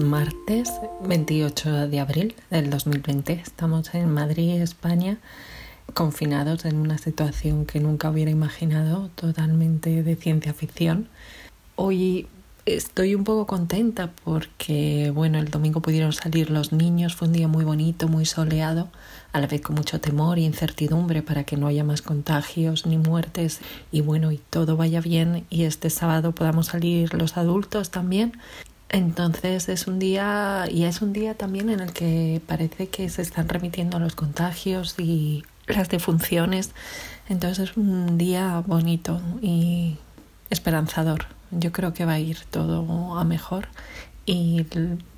martes 28 de abril del 2020. Estamos en Madrid, España, confinados en una situación que nunca hubiera imaginado, totalmente de ciencia ficción. Hoy estoy un poco contenta porque, bueno, el domingo pudieron salir los niños, fue un día muy bonito, muy soleado, a la vez con mucho temor e incertidumbre para que no haya más contagios ni muertes y bueno, y todo vaya bien y este sábado podamos salir los adultos también. Entonces es un día y es un día también en el que parece que se están remitiendo los contagios y las defunciones. Entonces es un día bonito y esperanzador. Yo creo que va a ir todo a mejor y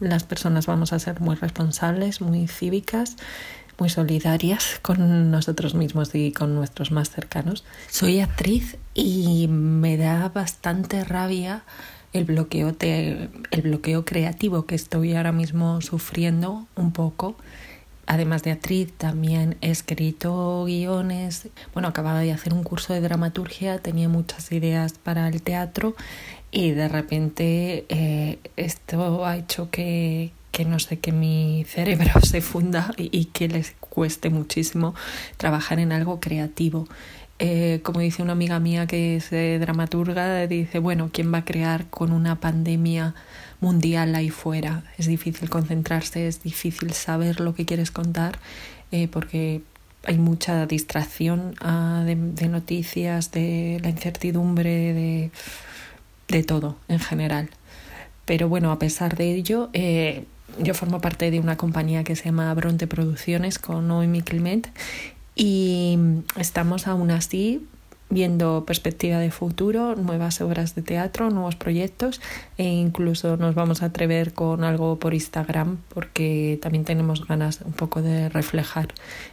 las personas vamos a ser muy responsables, muy cívicas, muy solidarias con nosotros mismos y con nuestros más cercanos. Soy actriz y me da bastante rabia el bloqueo, el bloqueo creativo que estoy ahora mismo sufriendo un poco además de actriz, también he escrito guiones. Bueno, acababa de hacer un curso de dramaturgia, tenía muchas ideas para el teatro y de repente eh, esto ha hecho que, que, no sé, que mi cerebro se funda y, que les cueste muchísimo trabajar en algo creativo. Eh, como dice una amiga mía que es dramaturga, dice, bueno, ¿quién va a crear con una pandemia? mundial ahí fuera. Es difícil concentrarse, es difícil saber lo que quieres contar eh, porque hay mucha distracción ah, de, noticias, de la incertidumbre, de, todo en general. Pero bueno, a pesar de ello, eh, yo formo parte de una compañía que se llama Bronte Producciones con Noemi Clement y estamos aún así viendo perspectiva de futuro, nuevas obras de teatro, nuevos proyectos e incluso nos vamos a atrever con algo por Instagram porque también tenemos ganas un poco de reflejar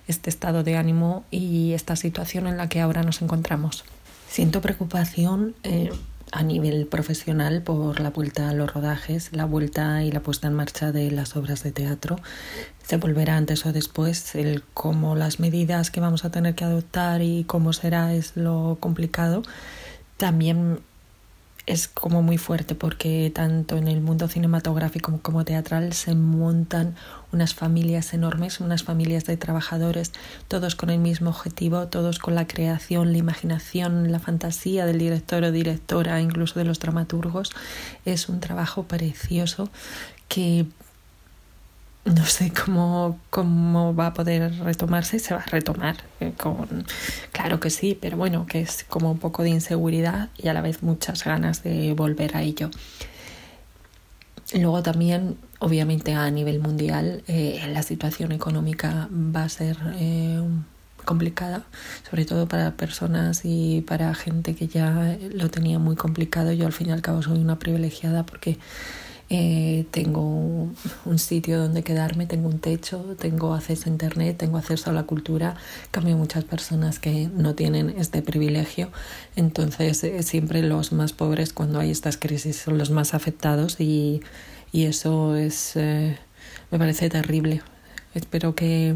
este estado de ánimo y esta situación en la que ahora nos encontramos. Siento preocupación eh, a nivel profesional por la vuelta a los rodajes, la vuelta y la puesta en marcha de las obras de teatro. Se volverá antes o después el cómo las medidas que vamos a tener que adoptar y cómo será es lo complicado. También es como muy fuerte porque tanto en el mundo cinematográfico como teatral se montan unas familias enormes, unas familias de trabajadores, todos con el mismo objetivo, todos con la creación, la imaginación, la fantasía del director o directora, incluso de los dramaturgos. Es un trabajo precioso que no sé cómo, cómo va a poder retomarse, se va a retomar eh, con claro que sí, pero bueno, que es como un poco de inseguridad y a la vez muchas ganas de volver a ello. Luego también, obviamente a nivel mundial, eh, la situación económica va a ser eh, complicada, sobre todo para personas y para gente que ya lo tenía muy complicado. Yo al fin y al cabo soy una privilegiada porque eh, tengo un sitio donde quedarme, tengo un techo, tengo acceso a Internet, tengo acceso a la cultura. Cambio muchas personas que no tienen este privilegio. Entonces, eh, siempre los más pobres cuando hay estas crisis son los más afectados y, y eso es, eh, me parece terrible. Espero que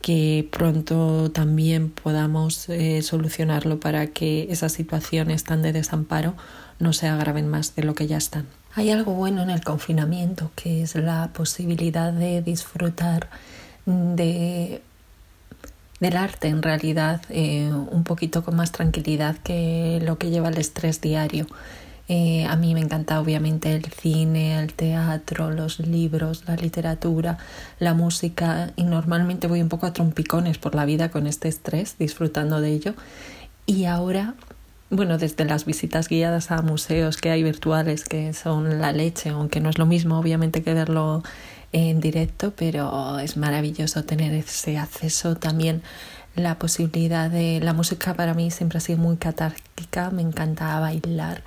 que pronto también podamos solucionarlo para que esas situaciones tan de desamparo no se agraven más de lo que ya están. Hay algo bueno en el confinamiento, que es la posibilidad de disfrutar de, del arte en realidad eh, un poquito con más tranquilidad que lo que lleva el estrés diario. Eh, a mí me encanta obviamente el cine, el teatro, los libros, la literatura, la música y normalmente voy un poco a trompicones por la vida con este estrés, disfrutando de ello. Y ahora bueno, desde las visitas guiadas a museos que hay virtuales que son la leche, aunque no es lo mismo obviamente que verlo en directo, pero es maravilloso tener ese acceso. También la posibilidad de la música para mí siempre ha sido muy catárquica, me encanta bailar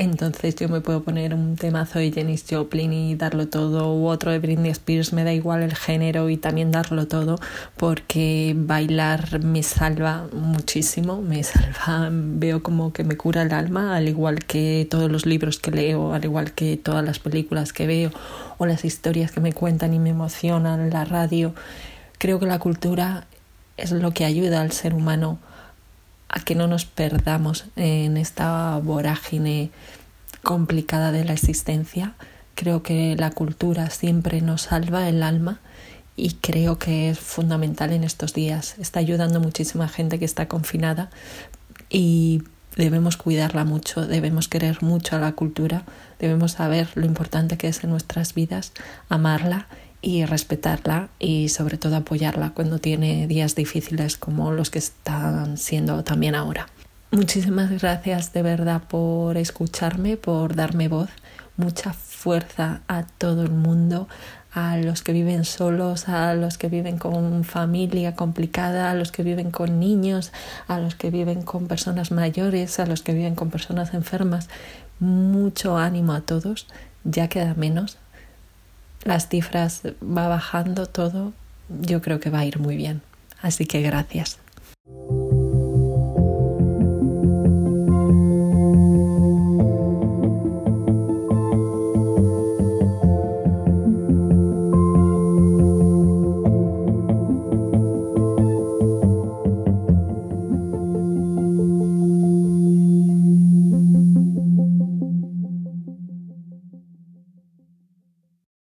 entonces yo me puedo poner un temazo de Janis Joplin y darlo todo, u otro de Britney Spears, me da igual el género y también darlo todo, porque bailar me salva muchísimo, me salva, veo como que me cura el alma, al igual que todos los libros que leo, al igual que todas las películas que veo o las historias que me cuentan y me emocionan, la radio. Creo que la cultura es lo que ayuda al ser humano a que no nos perdamos en esta vorágine complicada de la existencia, Creo que la cultura siempre nos salva el alma y creo que es fundamental en estos días. Está ayudando muchísima gente que está confinada y debemos cuidarla mucho, debemos querer mucho a la cultura, debemos saber lo importante que es en nuestras vidas, amarla y respetarla y sobre todo apoyarla cuando tiene días difíciles como los que están siendo también ahora. Muchísimas gracias de verdad por escucharme, por darme voz. Mucha fuerza a todo el mundo, a los que viven solos, a los que viven con familia complicada, a los que viven con niños, a los que viven con personas mayores, a los que viven con personas enfermas. Mucho ánimo a todos, ya queda menos. Las cifras va bajando todo, yo creo que va a ir muy bien. Así que gracias.